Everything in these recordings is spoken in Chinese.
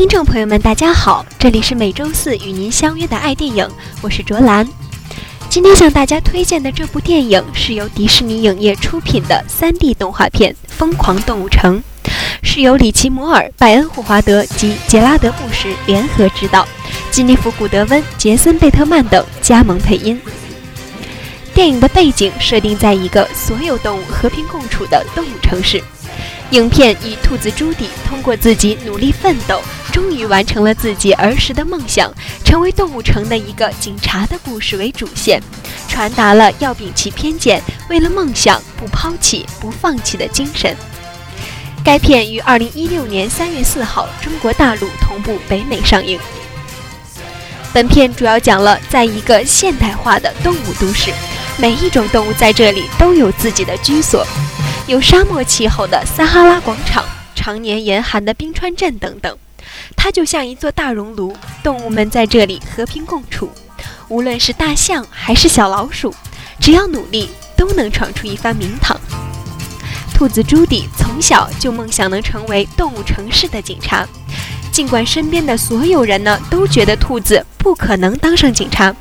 听众朋友们，大家好，这里是每周四与您相约的爱电影，我是卓兰。今天向大家推荐的这部电影是由迪士尼影业出品的 3D 动画片《疯狂动物城》，是由里奇·摩尔、拜恩·霍华德及杰拉德·布什联合执导，基尼弗·古德温、杰森·贝特曼等加盟配音。电影的背景设定在一个所有动物和平共处的动物城市。影片以兔子朱迪通过自己努力奋斗，终于完成了自己儿时的梦想，成为动物城的一个警察的故事为主线，传达了要摒弃偏见，为了梦想不抛弃、不放弃的精神。该片于二零一六年三月四号中国大陆同步北美上映。本片主要讲了在一个现代化的动物都市，每一种动物在这里都有自己的居所。有沙漠气候的撒哈拉广场，常年严寒的冰川镇等等，它就像一座大熔炉，动物们在这里和平共处。无论是大象还是小老鼠，只要努力，都能闯出一番名堂。兔子朱迪从小就梦想能成为动物城市的警察，尽管身边的所有人呢都觉得兔子不可能当上警察。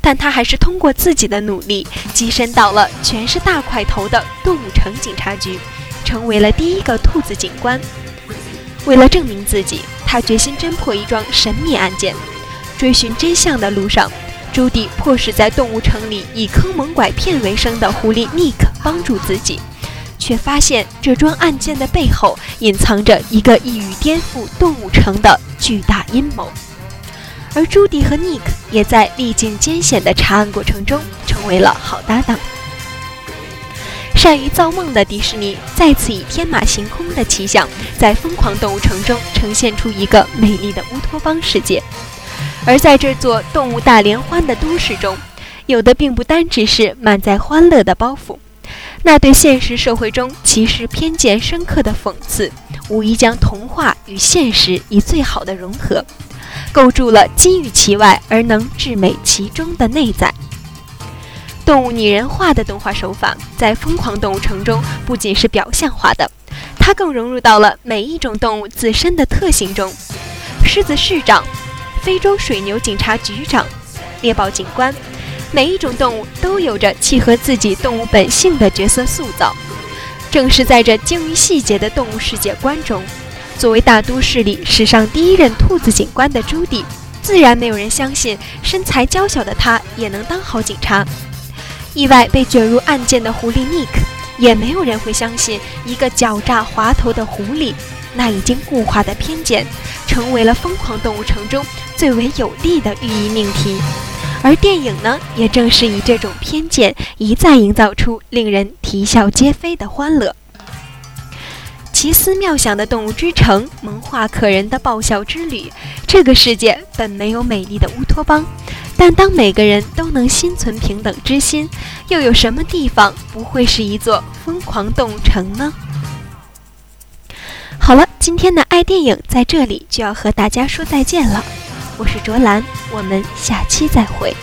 但他还是通过自己的努力，跻身到了全是大块头的动物城警察局，成为了第一个兔子警官。为了证明自己，他决心侦破一桩神秘案件。追寻真相的路上，朱迪迫使在动物城里以坑蒙拐骗为生的狐狸尼克帮助自己，却发现这桩案件的背后隐藏着一个一语颠覆动物城的巨大阴谋。而朱迪和尼克也在历尽艰险的查案过程中成为了好搭档。善于造梦的迪士尼再次以天马行空的奇想，在疯狂动物城中呈现出一个美丽的乌托邦世界。而在这座动物大联欢的都市中，有的并不单只是满载欢乐的包袱，那对现实社会中歧视偏见深刻的讽刺，无疑将童话与现实以最好的融合。构筑了金玉其外而能至美其中的内在。动物拟人化的动画手法，在《疯狂动物城》中不仅是表象化的，它更融入到了每一种动物自身的特性中。狮子市长、非洲水牛警察局长、猎豹警官，每一种动物都有着契合自己动物本性的角色塑造。正是在这精于细节的动物世界观中。作为大都市里史上第一任兔子警官的朱迪，自然没有人相信身材娇小的他也能当好警察。意外被卷入案件的狐狸尼克，也没有人会相信一个狡诈滑头的狐狸，那已经固化的偏见，成为了疯狂动物城中最为有力的寓意命题。而电影呢，也正是以这种偏见一再营造出令人啼笑皆非的欢乐。奇思妙想的动物之城，萌化可人的爆笑之旅。这个世界本没有美丽的乌托邦，但当每个人都能心存平等之心，又有什么地方不会是一座疯狂动物城呢？好了，今天的爱电影在这里就要和大家说再见了。我是卓兰，我们下期再会。